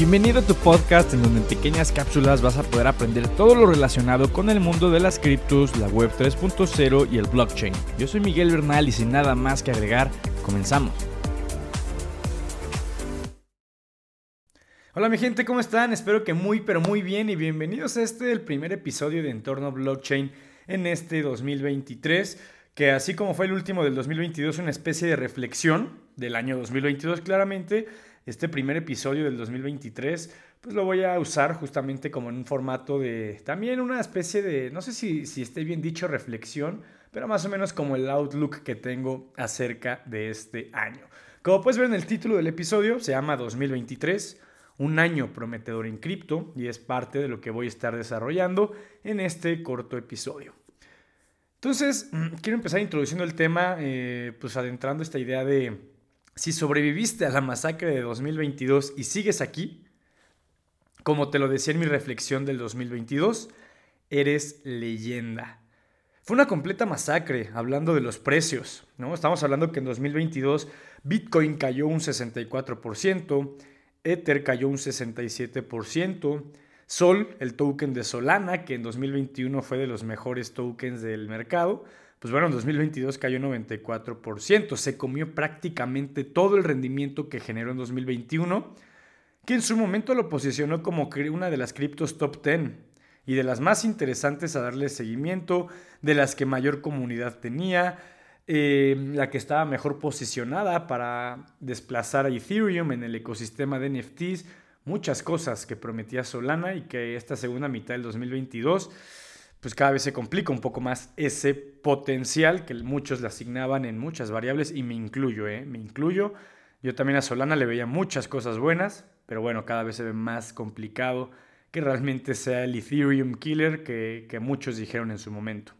Bienvenido a tu podcast en donde en pequeñas cápsulas vas a poder aprender todo lo relacionado con el mundo de las criptos, la web 3.0 y el blockchain. Yo soy Miguel Bernal y sin nada más que agregar, comenzamos. Hola mi gente, ¿cómo están? Espero que muy pero muy bien y bienvenidos a este el primer episodio de Entorno Blockchain en este 2023, que así como fue el último del 2022, una especie de reflexión del año 2022 claramente este primer episodio del 2023, pues lo voy a usar justamente como en un formato de también una especie de, no sé si, si esté bien dicho, reflexión, pero más o menos como el outlook que tengo acerca de este año. Como puedes ver en el título del episodio, se llama 2023, un año prometedor en cripto, y es parte de lo que voy a estar desarrollando en este corto episodio. Entonces, quiero empezar introduciendo el tema, eh, pues adentrando esta idea de si sobreviviste a la masacre de 2022 y sigues aquí, como te lo decía en mi reflexión del 2022, eres leyenda. Fue una completa masacre, hablando de los precios, ¿no? Estamos hablando que en 2022 Bitcoin cayó un 64%, Ether cayó un 67%, Sol, el token de Solana, que en 2021 fue de los mejores tokens del mercado, pues bueno, en 2022 cayó 94%, se comió prácticamente todo el rendimiento que generó en 2021, que en su momento lo posicionó como una de las criptos top 10 y de las más interesantes a darle seguimiento, de las que mayor comunidad tenía, eh, la que estaba mejor posicionada para desplazar a Ethereum en el ecosistema de NFTs, muchas cosas que prometía Solana y que esta segunda mitad del 2022 pues cada vez se complica un poco más ese potencial que muchos le asignaban en muchas variables y me incluyo, ¿eh? me incluyo. Yo también a Solana le veía muchas cosas buenas, pero bueno, cada vez se ve más complicado que realmente sea el Ethereum killer que, que muchos dijeron en su momento.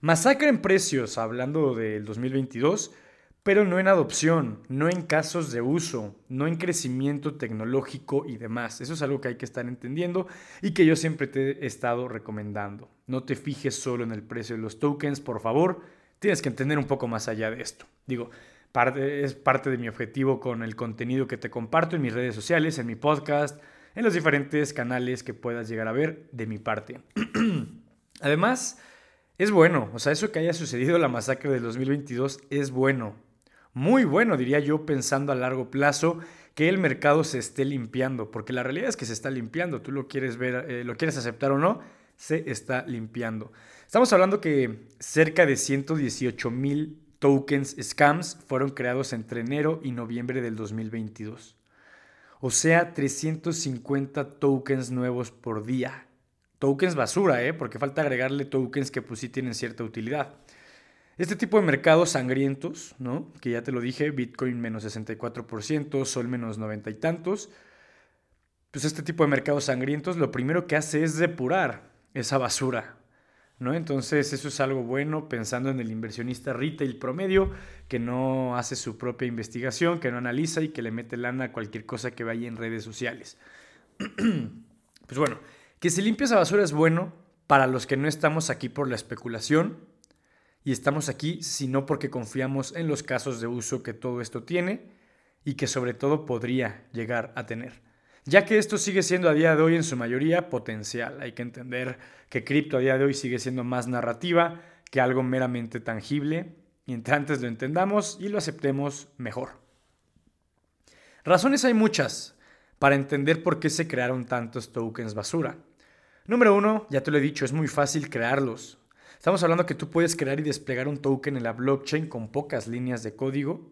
Masacre en precios, hablando del 2022, pero no en adopción, no en casos de uso, no en crecimiento tecnológico y demás. Eso es algo que hay que estar entendiendo y que yo siempre te he estado recomendando. No te fijes solo en el precio de los tokens, por favor, tienes que entender un poco más allá de esto. Digo, es parte de mi objetivo con el contenido que te comparto en mis redes sociales, en mi podcast, en los diferentes canales que puedas llegar a ver de mi parte. Además, es bueno, o sea, eso que haya sucedido la masacre del 2022 es bueno muy bueno, diría yo, pensando a largo plazo que el mercado se esté limpiando, porque la realidad es que se está limpiando, tú lo quieres ver, eh, lo quieres aceptar o no, se está limpiando. Estamos hablando que cerca de 118 mil tokens scams fueron creados entre enero y noviembre del 2022. O sea, 350 tokens nuevos por día. Tokens basura, ¿eh? porque falta agregarle tokens que pues sí tienen cierta utilidad. Este tipo de mercados sangrientos, ¿no? que ya te lo dije, Bitcoin menos 64%, Sol menos 90 y tantos, pues este tipo de mercados sangrientos lo primero que hace es depurar esa basura. ¿no? Entonces eso es algo bueno pensando en el inversionista retail promedio que no hace su propia investigación, que no analiza y que le mete lana a cualquier cosa que vaya en redes sociales. pues bueno, que se limpie esa basura es bueno para los que no estamos aquí por la especulación, y estamos aquí sino porque confiamos en los casos de uso que todo esto tiene y que sobre todo podría llegar a tener. Ya que esto sigue siendo a día de hoy en su mayoría potencial. Hay que entender que cripto a día de hoy sigue siendo más narrativa que algo meramente tangible y entre antes lo entendamos y lo aceptemos mejor. Razones hay muchas para entender por qué se crearon tantos tokens basura. Número uno, ya te lo he dicho, es muy fácil crearlos. Estamos hablando que tú puedes crear y desplegar un token en la blockchain con pocas líneas de código.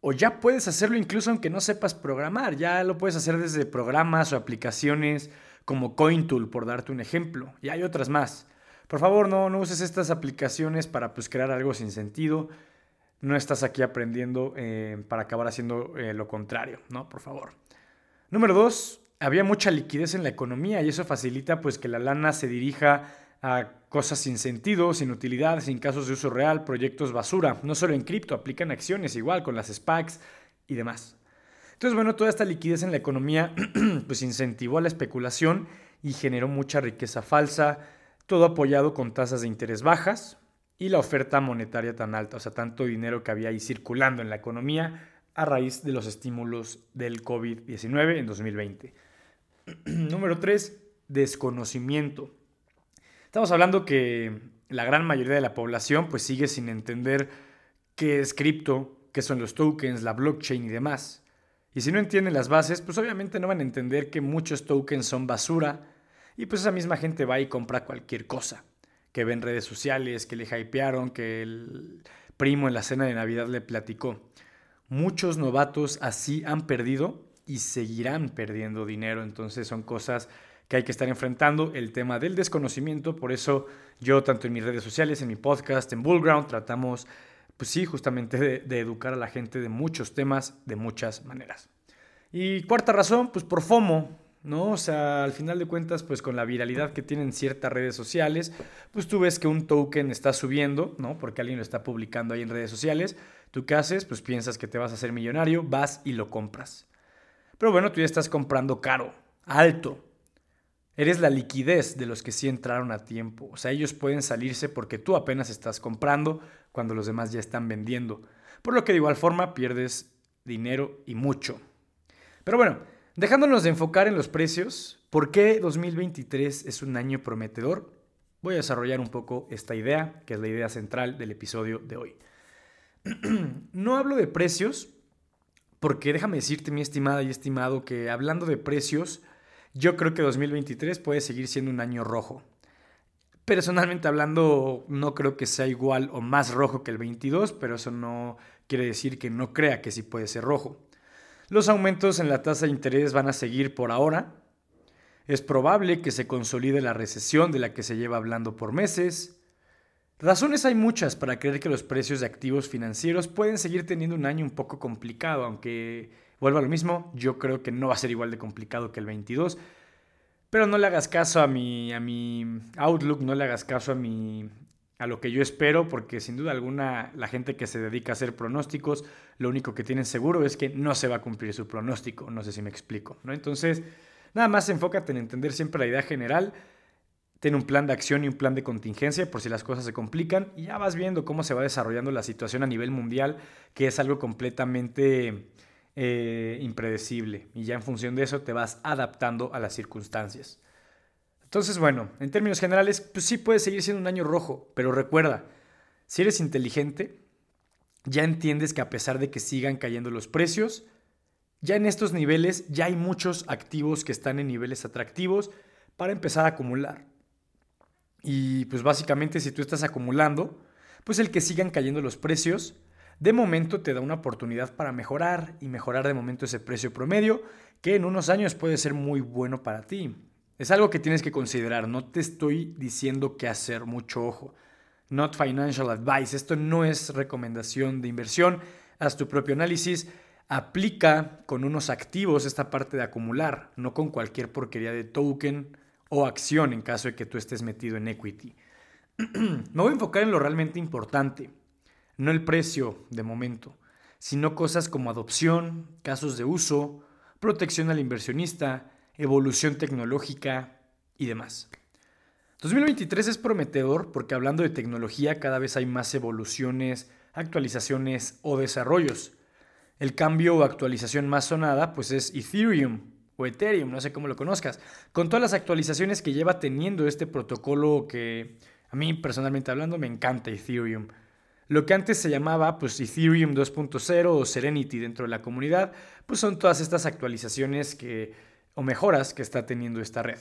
O ya puedes hacerlo incluso aunque no sepas programar. Ya lo puedes hacer desde programas o aplicaciones como CoinTool, por darte un ejemplo. Y hay otras más. Por favor, no, uses estas aplicaciones para pues, crear algo sin sentido. No estás aquí aprendiendo eh, para acabar haciendo eh, lo contrario, ¿no? Por favor. Número dos, había mucha liquidez en la economía y eso facilita pues que la lana se dirija a cosas sin sentido, sin utilidad, sin casos de uso real, proyectos basura. No solo en cripto, aplican acciones igual con las SPACs y demás. Entonces, bueno, toda esta liquidez en la economía pues incentivó a la especulación y generó mucha riqueza falsa, todo apoyado con tasas de interés bajas y la oferta monetaria tan alta, o sea, tanto dinero que había ahí circulando en la economía a raíz de los estímulos del COVID-19 en 2020. Número 3, desconocimiento. Estamos hablando que la gran mayoría de la población pues sigue sin entender qué es cripto, qué son los tokens, la blockchain y demás. Y si no entienden las bases, pues obviamente no van a entender que muchos tokens son basura y pues esa misma gente va y compra cualquier cosa que ve en redes sociales, que le hypearon, que el primo en la cena de Navidad le platicó. Muchos novatos así han perdido y seguirán perdiendo dinero, entonces son cosas que hay que estar enfrentando, el tema del desconocimiento, por eso yo tanto en mis redes sociales, en mi podcast, en Bullground, tratamos pues sí, justamente de, educar a la gente de muchos temas, de muchas maneras. Y cuarta razón, pues por FOMO, ¿no? O sea, al final de cuentas, pues con la viralidad que tienen ciertas redes sociales, pues tú ves que un token está subiendo, ¿no? Porque alguien lo está publicando ahí en redes sociales. ¿Tú qué haces? Pues piensas que te vas a hacer millonario, vas y lo compras. Pero bueno, tú ya estás comprando caro, alto. Eres la liquidez de los que sí entraron a tiempo. O sea, ellos pueden salirse porque tú apenas estás comprando cuando los demás ya están vendiendo. Por lo que de igual forma pierdes dinero y mucho. Pero bueno, dejándonos de enfocar en los precios, ¿por qué 2023 es un año prometedor? Voy a desarrollar un poco esta idea, que es la idea central del episodio de hoy. no hablo de precios, porque déjame decirte, mi estimada y estimado, que hablando de precios, yo creo que 2023 puede seguir siendo un año rojo. Personalmente hablando, no creo que sea igual o más rojo que el 22, pero eso no quiere decir que no crea que sí puede ser rojo. Los aumentos en la tasa de interés van a seguir por ahora. Es probable que se consolide la recesión de la que se lleva hablando por meses. Razones hay muchas para creer que los precios de activos financieros pueden seguir teniendo un año un poco complicado, aunque Vuelvo a lo mismo, yo creo que no va a ser igual de complicado que el 22, pero no le hagas caso a mi, a mi outlook, no le hagas caso a, mi, a lo que yo espero, porque sin duda alguna la gente que se dedica a hacer pronósticos, lo único que tienen seguro es que no se va a cumplir su pronóstico, no sé si me explico, ¿no? Entonces, nada más enfócate en entender siempre la idea general, ten un plan de acción y un plan de contingencia por si las cosas se complican y ya vas viendo cómo se va desarrollando la situación a nivel mundial, que es algo completamente eh, impredecible y ya en función de eso te vas adaptando a las circunstancias. Entonces, bueno, en términos generales, pues sí puede seguir siendo un año rojo, pero recuerda, si eres inteligente, ya entiendes que a pesar de que sigan cayendo los precios, ya en estos niveles ya hay muchos activos que están en niveles atractivos para empezar a acumular. Y pues básicamente si tú estás acumulando, pues el que sigan cayendo los precios de momento te da una oportunidad para mejorar y mejorar de momento ese precio promedio que en unos años puede ser muy bueno para ti. Es algo que tienes que considerar, no te estoy diciendo qué hacer, mucho ojo. Not financial advice, esto no es recomendación de inversión, haz tu propio análisis, aplica con unos activos esta parte de acumular, no con cualquier porquería de token o acción en caso de que tú estés metido en equity. Me voy a enfocar en lo realmente importante. No el precio de momento, sino cosas como adopción, casos de uso, protección al inversionista, evolución tecnológica y demás. 2023 es prometedor porque hablando de tecnología cada vez hay más evoluciones, actualizaciones o desarrollos. El cambio o actualización más sonada pues es Ethereum o Ethereum, no sé cómo lo conozcas, con todas las actualizaciones que lleva teniendo este protocolo que a mí personalmente hablando me encanta Ethereum. Lo que antes se llamaba pues, Ethereum 2.0 o Serenity dentro de la comunidad, pues son todas estas actualizaciones que, o mejoras que está teniendo esta red.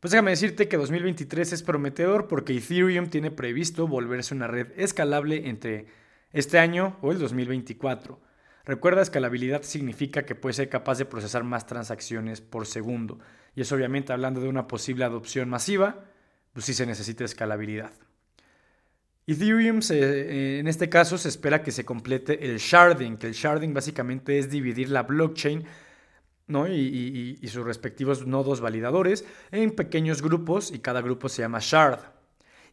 Pues déjame decirte que 2023 es prometedor porque Ethereum tiene previsto volverse una red escalable entre este año o el 2024. Recuerda, escalabilidad significa que puede ser capaz de procesar más transacciones por segundo. Y es obviamente hablando de una posible adopción masiva, pues sí se necesita escalabilidad. Ethereum, eh, en este caso, se espera que se complete el sharding, que el sharding básicamente es dividir la blockchain ¿no? y, sus respectivos nodos validadores en pequeños grupos y cada grupo se llama shard.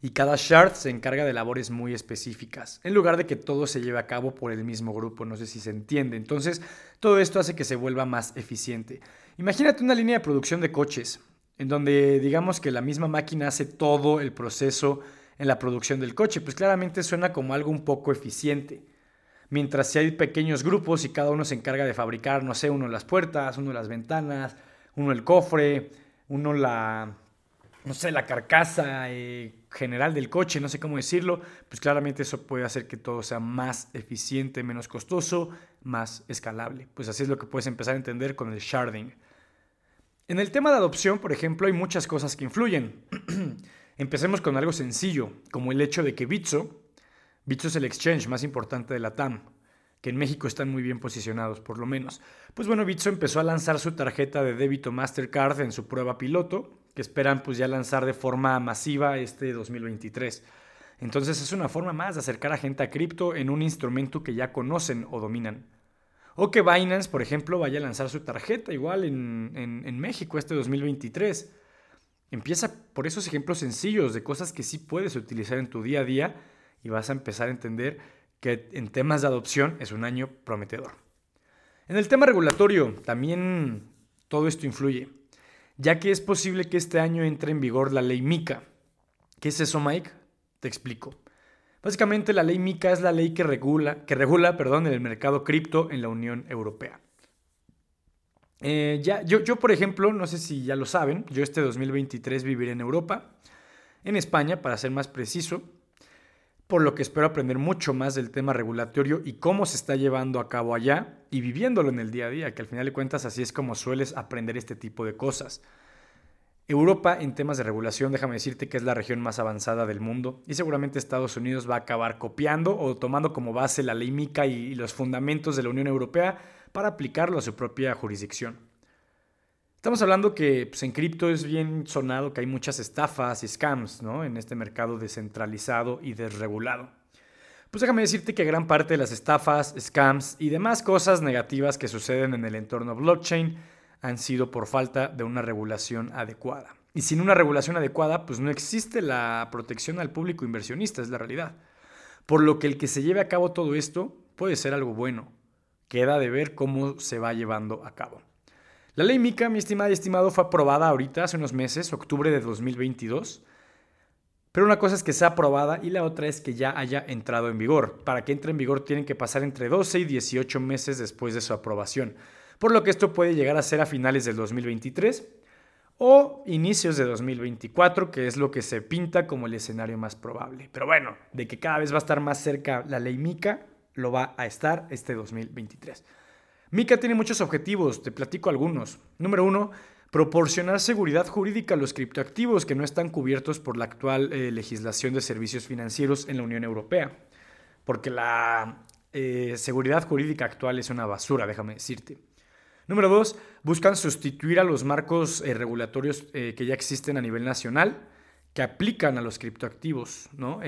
Y cada shard se encarga de labores muy específicas, en lugar de que todo se lleve a cabo por el mismo grupo, no sé si se entiende. Entonces, todo esto hace que se vuelva más eficiente. Imagínate una línea de producción de coches, en donde digamos que la misma máquina hace todo el proceso en la producción del coche. Pues claramente suena como algo un poco eficiente. Mientras si hay pequeños grupos y cada uno se encarga de fabricar, no sé, uno las puertas, uno las ventanas, uno el cofre, uno la, no sé, la carcasa eh, general del coche, no sé cómo decirlo, pues claramente eso puede hacer que todo sea más eficiente, menos costoso, más escalable. Pues así es lo que puedes empezar a entender con el sharding. En el tema de adopción, por ejemplo, hay muchas cosas que influyen. Empecemos con algo sencillo, como el hecho de que Bitso, Bitso es el exchange más importante de la TAM, que en México están muy bien posicionados, por lo menos. Pues bueno, Bitso empezó a lanzar su tarjeta de débito Mastercard en su prueba piloto, que esperan pues ya lanzar de forma masiva este 2023. Entonces es una forma más de acercar a gente a cripto en un instrumento que ya conocen o dominan. O que Binance, por ejemplo, vaya a lanzar su tarjeta igual en, en México este 2023. Empieza por esos ejemplos sencillos de cosas que sí puedes utilizar en tu día a día y vas a empezar a entender que en temas de adopción es un año prometedor. En el tema regulatorio también todo esto influye, ya que es posible que este año entre en vigor la ley MICA. ¿Qué es eso, Mike? Te explico. Básicamente la ley MICA es la ley que regula, que regula perdón, el mercado cripto en la Unión Europea. Eh, yo, por ejemplo, no sé si ya lo saben, yo este 2023 viviré en Europa, en España, para ser más preciso, por lo que espero aprender mucho más del tema regulatorio y cómo se está llevando a cabo allá y viviéndolo en el día a día, que al final de cuentas así es como sueles aprender este tipo de cosas. Europa en temas de regulación, déjame decirte que es la región más avanzada del mundo y seguramente Estados Unidos va a acabar copiando o tomando como base la ley MICA y los fundamentos de la Unión Europea para aplicarlo a su propia jurisdicción. Estamos hablando que pues, en cripto es bien sonado que hay muchas estafas y scams ¿no? en este mercado descentralizado y desregulado. Pues déjame decirte que gran parte de las estafas, scams y demás cosas negativas que suceden en el entorno blockchain han sido por falta de una regulación adecuada. Y sin una regulación adecuada, pues no existe la protección al público inversionista, es la realidad. Por lo que el que se lleve a cabo todo esto puede ser algo bueno. Queda de ver cómo se va llevando a cabo. La ley MICA, mi estimada y estimado, fue aprobada ahorita, hace unos meses, octubre de 2022. Pero una cosa es que sea aprobada y la otra es que ya haya entrado en vigor. Para que entre en vigor tienen que pasar entre 12 y 18 meses después de su aprobación por lo que esto puede llegar a ser a finales del 2023 o inicios de 2024, que es lo que se pinta como el escenario más probable. Pero bueno, de que cada vez va a estar más cerca la ley MICA, lo va a estar este 2023. MICA tiene muchos objetivos, te platico algunos. Número uno, proporcionar seguridad jurídica a los criptoactivos que no están cubiertos por la actual eh, legislación de servicios financieros en la Unión Europea. Porque la eh, seguridad jurídica actual es una basura, déjame decirte. Número dos, buscan sustituir a los marcos eh, regulatorios que ya existen a nivel nacional, que aplican a los criptoactivos, ¿no?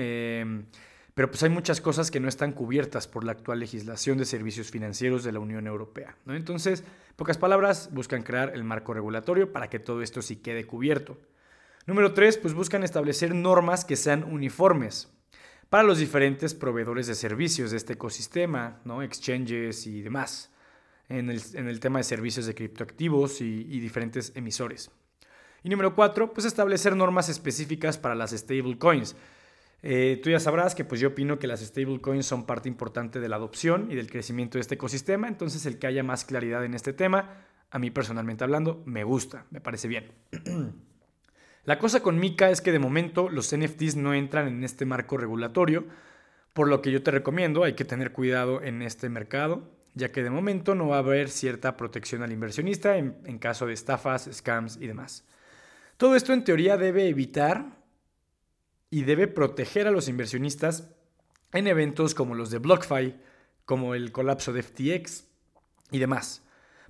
Pero pues hay muchas cosas que no están cubiertas por la actual legislación de servicios financieros de la Unión Europea, ¿no? Entonces, pocas palabras, buscan crear el marco regulatorio para que todo esto sí quede cubierto. Número tres, pues buscan establecer normas que sean uniformes para los diferentes proveedores de servicios de este ecosistema, ¿no? Exchanges y demás en el, tema de servicios de criptoactivos y, diferentes emisores. Y número cuatro, pues establecer normas específicas para las stablecoins. Eh, tú ya sabrás que pues yo opino que las stablecoins son parte importante de la adopción y del crecimiento de este ecosistema, entonces el que haya más claridad en este tema, a mí personalmente hablando, me gusta, me parece bien. la cosa con Mika es que de momento los NFTs no entran en este marco regulatorio, por lo que yo te recomiendo, hay que tener cuidado en este mercado ya que de momento no va a haber cierta protección al inversionista en, caso de estafas, scams y demás. Todo esto en teoría debe evitar y debe proteger a los inversionistas en eventos como los de BlockFi, como el colapso de FTX y demás.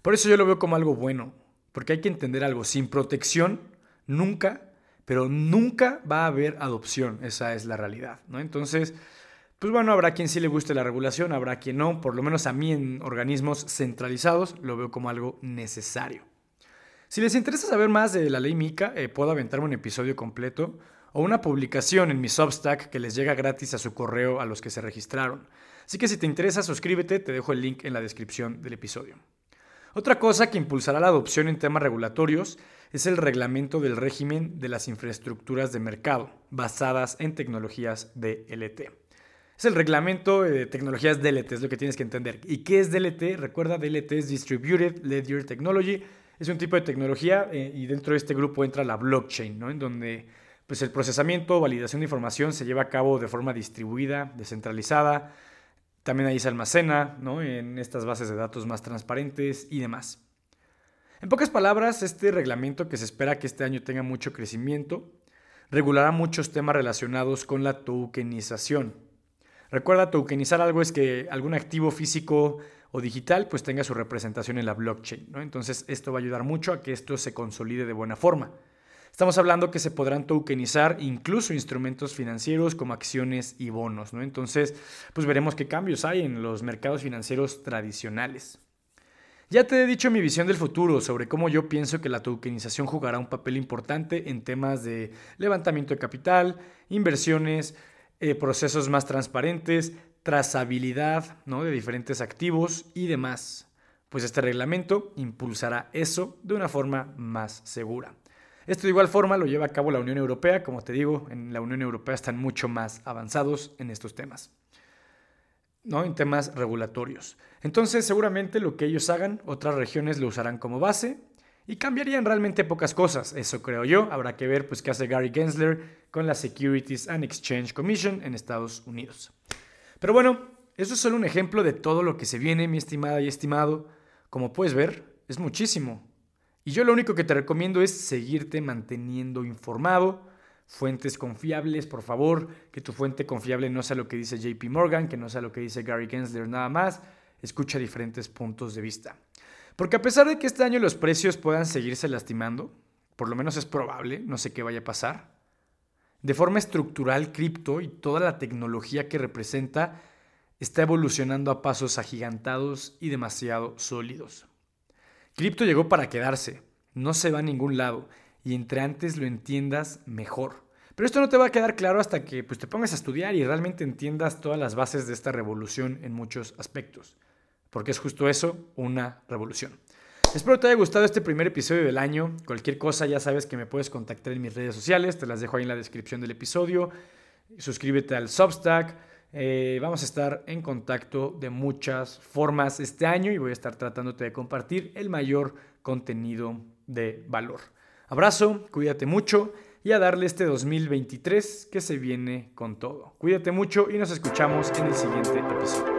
Por eso yo lo veo como algo bueno, porque hay que entender algo, sin protección nunca, pero nunca va a haber adopción, esa es la realidad, ¿no? Entonces, pues bueno, habrá quien sí le guste la regulación, habrá quien no, por lo menos a mí en organismos centralizados lo veo como algo necesario. Si les interesa saber más de la ley MICA, eh, puedo aventarme un episodio completo o una publicación en mi Substack que les llega gratis a su correo a los que se registraron. Así que si te interesa, suscríbete, te dejo el link en la descripción del episodio. Otra cosa que impulsará la adopción en temas regulatorios es el reglamento del régimen de las infraestructuras de mercado basadas en tecnologías DLT. Es el reglamento de tecnologías DLT, es lo que tienes que entender. ¿Y qué es DLT? Recuerda, DLT es Distributed Ledger Technology. Es un tipo de tecnología eh, y dentro de este grupo entra la blockchain, ¿no? En donde pues, el procesamiento validación de información se lleva a cabo de forma distribuida, descentralizada. También ahí se almacena, ¿no? En estas bases de datos más transparentes y demás. En pocas palabras, este reglamento que se espera que este año tenga mucho crecimiento, regulará muchos temas relacionados con la tokenización Recuerda, tokenizar algo es que algún activo físico o digital pues tenga su representación en la blockchain. ¿no? Entonces esto va a ayudar mucho a que esto se consolide de buena forma. Estamos hablando que se podrán tokenizar incluso instrumentos financieros como acciones y bonos. ¿no? Entonces, pues veremos qué cambios hay en los mercados financieros tradicionales. Ya te he dicho mi visión del futuro sobre cómo yo pienso que la tokenización jugará un papel importante en temas de levantamiento de capital, inversiones, eh, procesos más transparentes, trazabilidad ¿no? de diferentes activos y demás. Pues este reglamento impulsará eso de una forma más segura. Esto de igual forma lo lleva a cabo la Unión Europea, como te digo, en la Unión Europea están mucho más avanzados en estos temas, ¿no? en temas regulatorios. Entonces seguramente lo que ellos hagan, otras regiones lo usarán como base y cambiarían realmente pocas cosas, eso creo yo. Habrá que ver pues qué hace Gary Gensler con la Securities and Exchange Commission en Estados Unidos. Pero bueno, eso es solo un ejemplo de todo lo que se viene, mi estimada y estimado. Como puedes ver, es muchísimo. Y yo lo único que te recomiendo es seguirte manteniendo informado. Fuentes confiables, por favor, que tu fuente confiable no sea lo que dice JP Morgan, que no sea lo que dice Gary Gensler nada más. Escucha diferentes puntos de vista. Porque a pesar de que este año los precios puedan seguirse lastimando, por lo menos es probable, no sé qué vaya a pasar, de forma estructural cripto y toda la tecnología que representa está evolucionando a pasos agigantados y demasiado sólidos. Cripto llegó para quedarse, no se va a ningún lado y entre antes lo entiendas mejor. Pero esto no te va a quedar claro hasta que pues, te pongas a estudiar y realmente entiendas todas las bases de esta revolución en muchos aspectos porque es justo eso, una revolución. Espero te haya gustado este primer episodio del año. Cualquier cosa ya sabes que me puedes contactar en mis redes sociales, te las dejo ahí en la descripción del episodio. Suscríbete al Substack. Eh, vamos a estar en contacto de muchas formas este año y voy a estar tratándote de compartir el mayor contenido de valor. Abrazo, cuídate mucho y a darle este 2023 que se viene con todo. Cuídate mucho y nos escuchamos en el siguiente episodio.